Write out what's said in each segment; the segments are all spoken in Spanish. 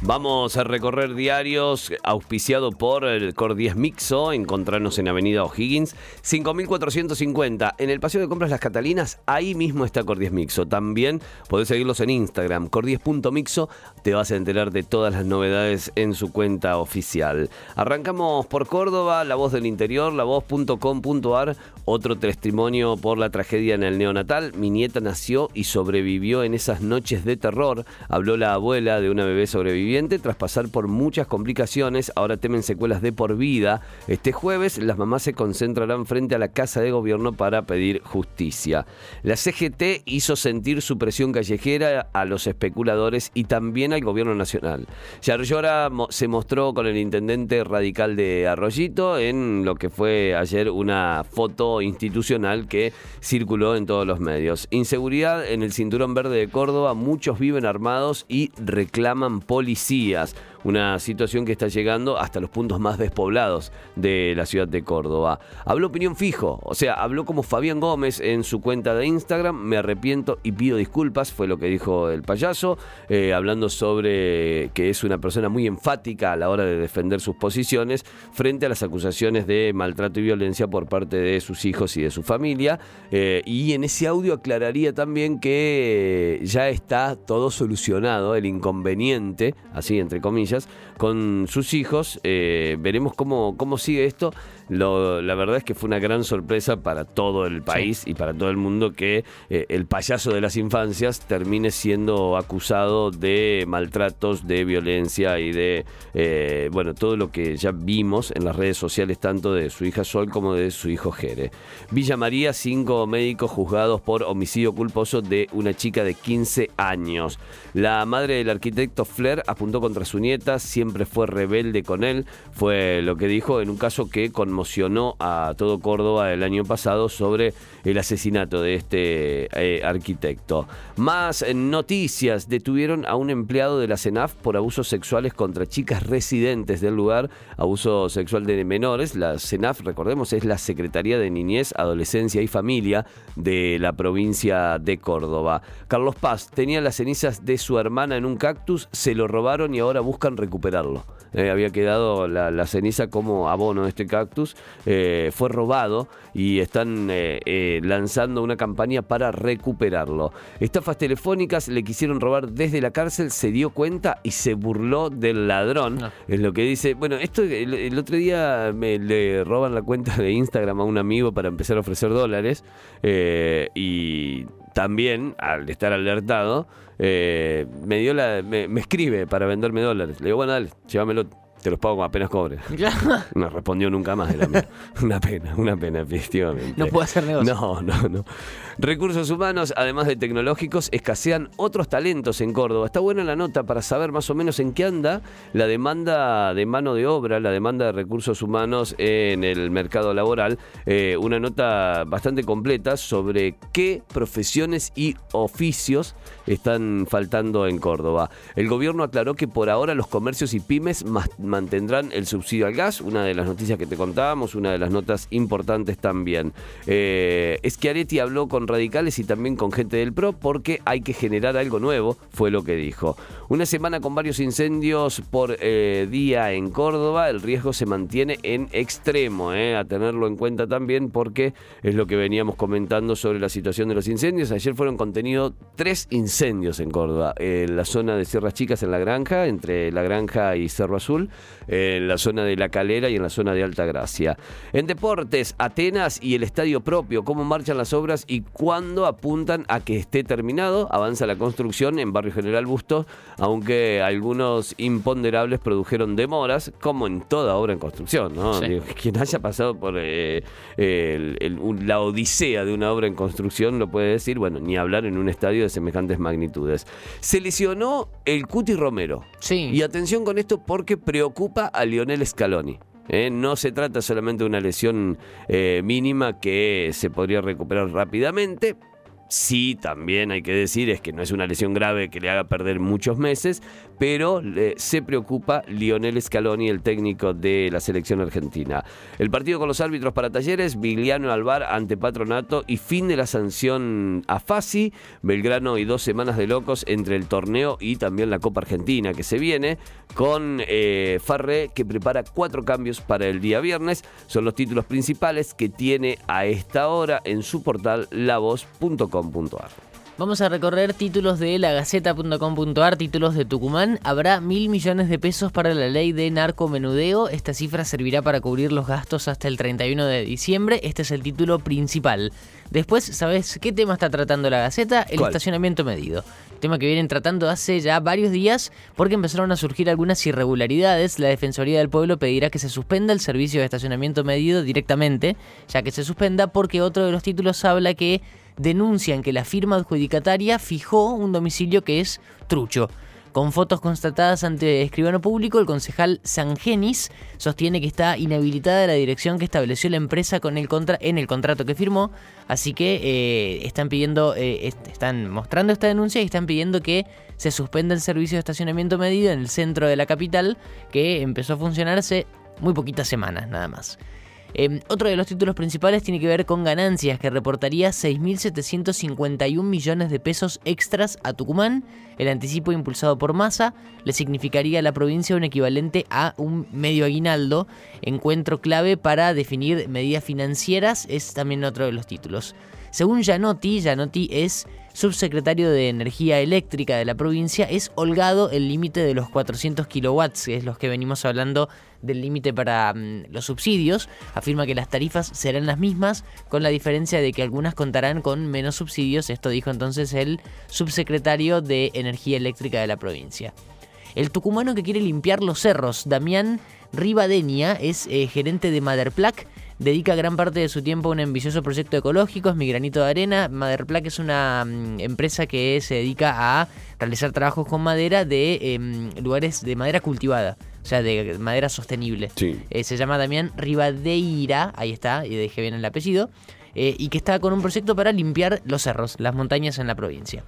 Vamos a recorrer diarios auspiciado por el Cor 10 Mixo. Encontrarnos en Avenida O'Higgins, 5450. En el Paseo de Compras Las Catalinas, ahí mismo está Cor 10 Mixo. También podés seguirlos en Instagram, cor10.mixo. Te vas a enterar de todas las novedades en su cuenta oficial. Arrancamos por Córdoba, La Voz del Interior, lavoz.com.ar. Otro testimonio por la tragedia en el neonatal. Mi nieta nació y sobrevivió en esas noches de terror. Habló la abuela de una bebé sobreviviente tras pasar por muchas complicaciones. Ahora temen secuelas de por vida. Este jueves las mamás se concentrarán frente a la Casa de Gobierno para pedir justicia. La CGT hizo sentir su presión callejera a los especuladores y también al Gobierno Nacional. Yarlora se mostró con el intendente radical de Arroyito en lo que fue ayer una foto institucional que circuló en todos los medios. Inseguridad en el cinturón verde de Córdoba, muchos viven armados y reclaman policía policías, una situación que está llegando hasta los puntos más despoblados de la ciudad de Córdoba. Habló opinión fijo, o sea, habló como Fabián Gómez en su cuenta de Instagram, me arrepiento y pido disculpas, fue lo que dijo el payaso, eh, hablando sobre que es una persona muy enfática a la hora de defender sus posiciones frente a las acusaciones de maltrato y violencia por parte de sus hijos y de su familia. Eh, y en ese audio aclararía también que ya está todo solucionado, el inconveniente así entre comillas, con sus hijos. Eh, veremos cómo, cómo sigue esto. La verdad es que fue una gran sorpresa para todo el país y para todo el mundo que eh, el payaso de las infancias termine siendo acusado de maltratos, de violencia y de, eh, bueno, todo lo que ya vimos en las redes sociales, tanto de su hija Sol como de su hijo Jere. Villa María, cinco médicos juzgados por homicidio culposo de una chica de 15 años. La madre del arquitecto Flair apuntó contra su nieta, siempre fue rebelde con él, fue lo que dijo en un caso que conmocionó a todo Córdoba el año pasado sobre el asesinato de este eh, arquitecto. Más noticias, detuvieron a un empleado de la CENAF por abusos sexuales contra chicas residentes del lugar, abuso sexual de menores. La CENAF, recordemos, es la Secretaría de Niñez, Adolescencia y Familia de la provincia de Córdoba. Carlos Paz tenía las cenizas de su hermana en un cactus, se lo robaron y ahora buscan recuperarlo. Eh, había quedado la, ceniza como abono de este cactus, eh, fue robado y están eh, lanzando una campaña para recuperarlo. Estafas telefónicas le quisieron robar desde la cárcel, se dio cuenta y se burló del ladrón. Ah. Es lo que dice. Bueno, esto el, otro día me le roban la cuenta de Instagram a un amigo para empezar a ofrecer dólares y también, al estar alertado, eh, me dio la, me, escribe para venderme dólares. Le digo, bueno, dale, llévamelo te los pago apenas cobre. No respondió nunca más Una pena, una pena, efectivamente. No puede hacer negocio. No, no, no. Recursos humanos, además de tecnológicos, escasean otros talentos en Córdoba. Está buena la nota para saber más o menos en qué anda la demanda de mano de obra, la demanda de recursos humanos en el mercado laboral. Eh, una nota bastante completa sobre qué profesiones y oficios están faltando en Córdoba. El gobierno aclaró que por ahora los comercios y pymes más mantendrán el subsidio al gas, una de las noticias que te contábamos, una de las notas importantes también. Eh, Schiaretti habló con radicales y también con gente del PRO porque hay que generar algo nuevo, fue lo que dijo. Una semana con varios incendios por eh, día en Córdoba, el riesgo se mantiene en extremo, eh, a tenerlo en cuenta también porque es lo que veníamos comentando sobre la situación de los incendios. Ayer fueron contenidos tres incendios en Córdoba, en la zona de Sierras Chicas en la granja, entre la granja y Cerro Azul, en la zona de La Calera y en la zona de Alta Gracia. En deportes, Atenas y el estadio propio, cómo marchan las obras y cuándo apuntan a que esté terminado. Avanza la construcción en Barrio General Bustos, aunque algunos imponderables produjeron demoras, como en toda obra en construcción. ¿no? Quien haya pasado por eh, la odisea de una obra en construcción lo puede decir, bueno, ni hablar en un estadio de semejantes magnitudes. Se lesionó el Cuti Romero. Sí. Y atención con esto porque preocupa a Lionel Scaloni. ¿eh? No se trata solamente de una lesión eh, mínima que se podría recuperar rápidamente, sí, también hay que decir, es que no es una lesión grave que le haga perder muchos meses, pero se preocupa Lionel Scaloni, el técnico de la selección argentina. El partido con los árbitros para talleres, Vigliano Alvar ante Patronato y fin de la sanción a Fasi, Belgrano y dos semanas de locos entre el torneo y también la Copa Argentina que se viene, con eh, Farré que prepara cuatro cambios para el día viernes. Son los títulos principales que tiene a esta hora en su portal Vamos a recorrer títulos de la Gaceta.com.ar, títulos de Tucumán. Habrá mil millones de pesos para la ley de narcomenudeo. Esta cifra servirá para cubrir los gastos hasta el 31 de diciembre. Este es el título principal. Después, ¿sabes qué tema está tratando la Gaceta? El estacionamiento medido. Tema que vienen tratando hace ya varios días porque empezaron a surgir algunas irregularidades. La Defensoría del Pueblo pedirá que se suspenda el servicio de estacionamiento medido directamente, ya que se suspenda porque otro de los títulos habla que denuncian que la firma adjudicataria fijó un domicilio que es trucho. Con fotos constatadas ante escribano público, el concejal Sangenis sostiene que está inhabilitada la dirección que estableció la empresa con el contra en el contrato que firmó, así que eh, están pidiendo, eh, están mostrando esta denuncia y están pidiendo que se suspenda el servicio de estacionamiento medido en el centro de la capital, que empezó a funcionar hace muy poquitas semanas nada más. Em, otro de los títulos principales tiene que ver con ganancias, que reportaría 6.751 millones de pesos extras a Tucumán. El anticipo impulsado por Massa le significaría a la provincia un equivalente a un medio aguinaldo. Encuentro clave para definir medidas financieras es también otro de los títulos. Según Gianotti, Gianotti es subsecretario de Energía Eléctrica de la provincia, es holgado el límite de los 400 kilowatts, que es los que venimos hablando del límite para mm, los subsidios. Afirma que las tarifas serán las mismas, con la diferencia de que algunas contarán con menos subsidios. Esto dijo entonces el subsecretario de Energía Eléctrica de la provincia. El tucumano que quiere limpiar los cerros, Damián Rivadenia, es eh, gerente de Maderplac dedica gran parte de su tiempo a un ambicioso proyecto ecológico, es mi granito de arena. Maderplac es una mm, empresa que se dedica a realizar trabajos con madera de em, lugares de madera cultivada. O sea, de madera sostenible. Eh, se llama Damián Rivadeira, ahí está, y dejé bien el apellido, eh, y que está con un proyecto para limpiar los cerros, las montañas en la provincia.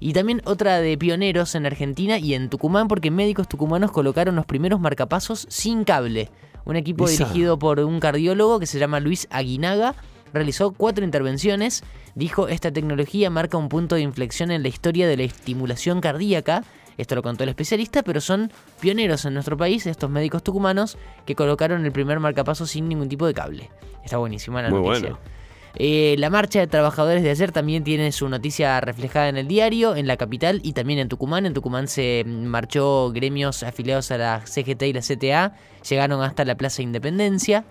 Y también otra de pioneros en Argentina y en Tucumán, porque médicos tucumanos colocaron los primeros marcapasos sin cable. Un equipo dirigido por un cardiólogo que se llama Luis Aguinaga realizó cuatro intervenciones. Dijo, esta tecnología marca un punto de inflexión en la historia de la estimulación cardíaca. Esto lo contó el especialista, pero son pioneros en nuestro país, estos médicos tucumanos, que colocaron el primer marcapaso sin ningún tipo de cable. Está buenísima la noticia. Eh, la marcha de trabajadores de ayer también tiene su noticia reflejada en el diario, en la capital y también en Tucumán. En Tucumán se marchó gremios afiliados a la CGT y la CTA, llegaron hasta la Plaza Independencia.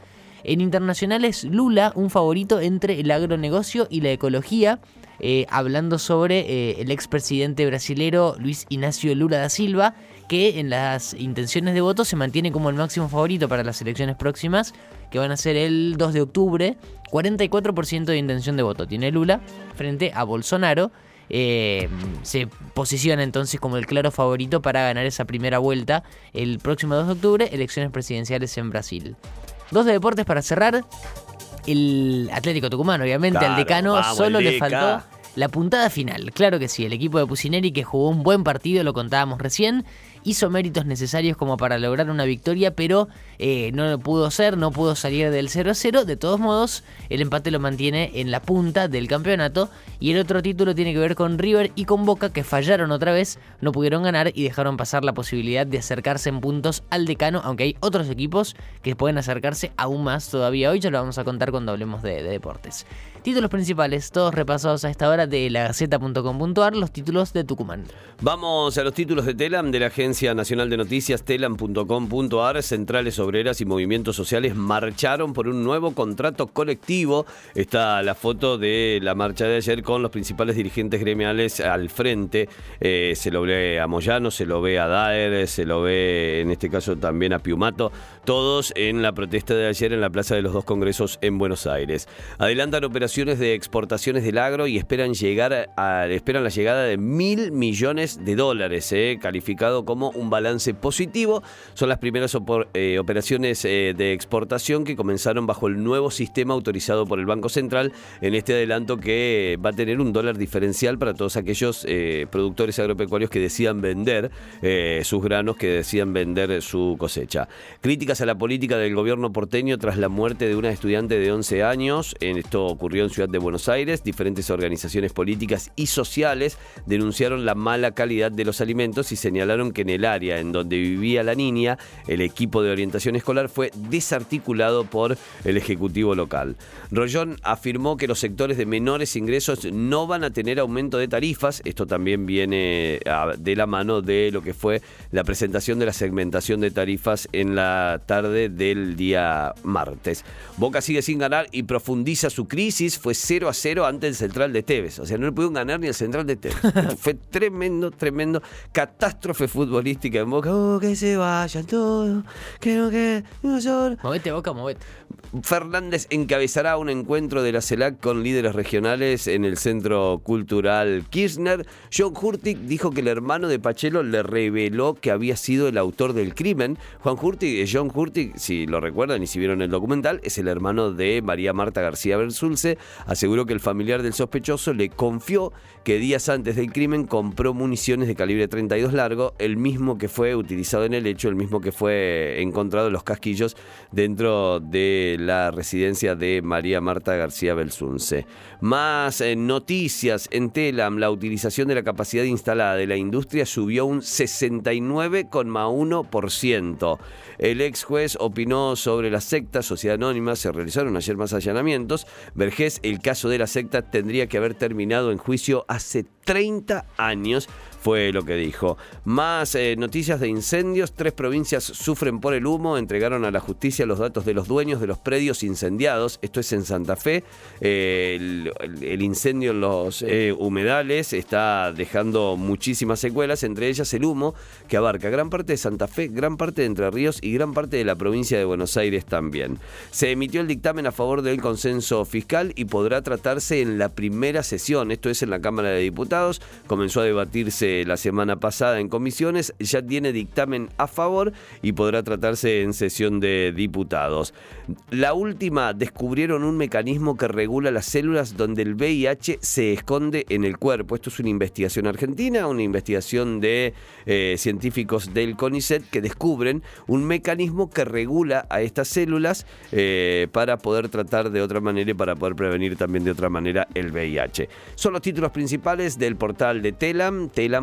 En internacionales, Lula, un favorito entre el agronegocio y la ecología, eh, hablando sobre eh, el expresidente brasilero Luis Ignacio Lula da Silva, que en las intenciones de voto se mantiene como el máximo favorito para las elecciones próximas, que van a ser el 2 de octubre. 44% de intención de voto tiene Lula frente a Bolsonaro. Eh, se posiciona entonces como el claro favorito para ganar esa primera vuelta el próximo 2 de octubre, elecciones presidenciales en Brasil. Dos de deportes para cerrar. El Atlético Tucumán, obviamente, al decano solo le faltó la puntada final. Claro que sí, el equipo de Pusineri que jugó un buen partido, lo contábamos recién, hizo méritos necesarios como para lograr una victoria, pero eh, no lo pudo ser, no pudo salir del 0-0. De todos modos, el empate lo mantiene en la punta del campeonato. Y el otro título tiene que ver con River y con Boca, que fallaron otra vez, no pudieron ganar y dejaron pasar la posibilidad de acercarse en puntos al decano, aunque hay otros equipos que pueden acercarse aún más todavía hoy. Ya lo vamos a contar cuando hablemos de, de deportes. Títulos principales, todos repasados a esta hora de la Gaceta.com.ar, los títulos de Tucumán. Vamos a los títulos de Telam de la Agencia Nacional de Noticias, telam.com.ar. Centrales obreras y movimientos sociales marcharon por un nuevo contrato colectivo. Está la foto de la marcha de ayer con los principales dirigentes gremiales al frente. Eh, se lo ve a Moyano, se lo ve a Daer, se lo ve en este caso también a Piumato. Todos en la protesta de ayer en la Plaza de los Dos Congresos en Buenos Aires. Adelantan operaciones de exportaciones del agro y esperan, llegar a, esperan la llegada de mil millones de dólares, eh, calificado como un balance positivo. Son las primeras eh, operaciones eh, de exportación que comenzaron bajo el nuevo sistema autorizado por el Banco Central en este adelanto que va a tener un dólar diferencial para todos aquellos eh, productores agropecuarios que decían vender sus granos, que decían vender su cosecha. Críticas a la política del gobierno porteño tras la muerte de una estudiante de 11 años. Esto ocurrió en Ciudad de Buenos Aires. Diferentes organizaciones políticas y sociales denunciaron la mala calidad de los alimentos y señalaron que el área en donde vivía la niña, el equipo de orientación escolar fue desarticulado por el Ejecutivo local. Rollón afirmó que los sectores de menores ingresos no van a tener aumento de tarifas. Esto también viene de la mano de lo que fue la presentación de la segmentación de tarifas en la tarde del día martes. Boca sigue sin ganar y profundiza su crisis. Fue 0 a 0 ante el Central de Tevez. O sea, no le pudieron ganar ni el Central de Tevez. fue tremendo, tremendo. Catástrofe futbolística en Boca. Oh, que se vayan todos. Que no que. Movete, Boca, movete. Fernández encabezará un encuentro de la CELAC con líderes regionales en el Centro Cultural Kirchner. John Hurtig dijo que el hermano de Pachelo le reveló que había sido el autor del crimen. Juan Hurtig, eh, John Hurtig, si lo recuerdan y si vieron el documental, es el hermano de María Marta García Bersulce. Aseguró que el familiar del sospechoso le confió que días antes del crimen compró municiones de calibre 32 largo, el mismo que fue utilizado en el hecho, el mismo que fue encontrado en los casquillos dentro de la residencia de María Marta García Belsunce. Más eh, noticias en Telam, la utilización de la capacidad instalada de la industria subió un 69,1%. El ex juez opinó sobre la secta Sociedad Anónima, se realizaron ayer más allanamientos. Vergés, el caso de la secta tendría que haber terminado en juicio hace 30 años fue lo que dijo. Más eh, noticias de incendios. Tres provincias sufren por el humo. Entregaron a la justicia los datos de los dueños de los predios incendiados. Esto es en Santa Fe. Eh, el, incendio en los eh, humedales está dejando muchísimas secuelas, entre ellas el humo, que abarca gran parte de Santa Fe, gran parte de Entre Ríos y gran parte de la provincia de Buenos Aires también. Se emitió el dictamen a favor del consenso fiscal y podrá tratarse en la primera sesión. Esto es en la Cámara de Diputados. Comenzó a debatirse la semana pasada en comisiones, ya tiene dictamen a favor y podrá tratarse en sesión de diputados. La última, descubrieron un mecanismo que regula las células donde el VIH se esconde en el cuerpo. Esto es una investigación argentina, una investigación de eh, científicos del CONICET que descubren un mecanismo que regula a estas células eh, para poder tratar de otra manera y para poder prevenir también de otra manera el VIH. Son los títulos principales del portal de Telam, telam